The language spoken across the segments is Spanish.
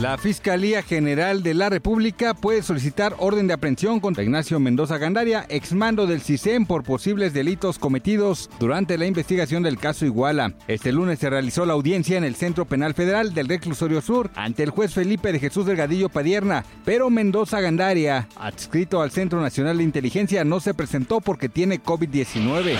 La Fiscalía General de la República puede solicitar orden de aprehensión contra Ignacio Mendoza Gandaria, exmando del CISEN por posibles delitos cometidos durante la investigación del caso Iguala. Este lunes se realizó la audiencia en el Centro Penal Federal del Reclusorio Sur ante el juez Felipe de Jesús Delgadillo Padierna, pero Mendoza Gandaria, adscrito al Centro Nacional de Inteligencia, no se presentó porque tiene COVID-19.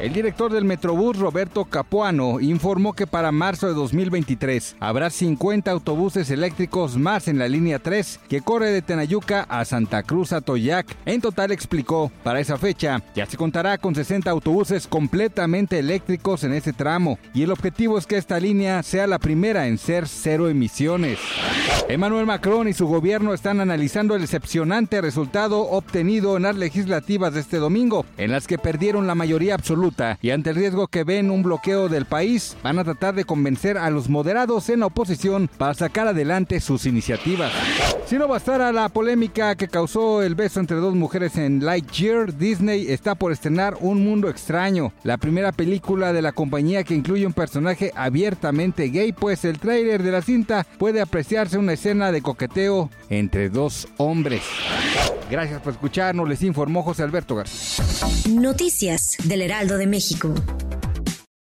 El director del Metrobús, Roberto Capuano, informó que para marzo de 2023 habrá 50 autobuses eléctricos más en la línea 3 que corre de Tenayuca a Santa Cruz a Toyac. En total explicó, para esa fecha ya se contará con 60 autobuses completamente eléctricos en ese tramo y el objetivo es que esta línea sea la primera en ser cero emisiones. Emmanuel Macron y su gobierno están analizando el decepcionante resultado obtenido en las legislativas de este domingo, en las que perdieron la mayoría absoluta y ante el riesgo que ven un bloqueo del país, van a tratar de convencer a los moderados en la oposición para sacar sus iniciativas. Si no bastara la polémica que causó el beso entre dos mujeres en Lightyear, Disney está por estrenar Un Mundo Extraño, la primera película de la compañía que incluye un personaje abiertamente gay, pues el tráiler de la cinta puede apreciarse una escena de coqueteo entre dos hombres. Gracias por escucharnos, les informó José Alberto García. Noticias del Heraldo de México.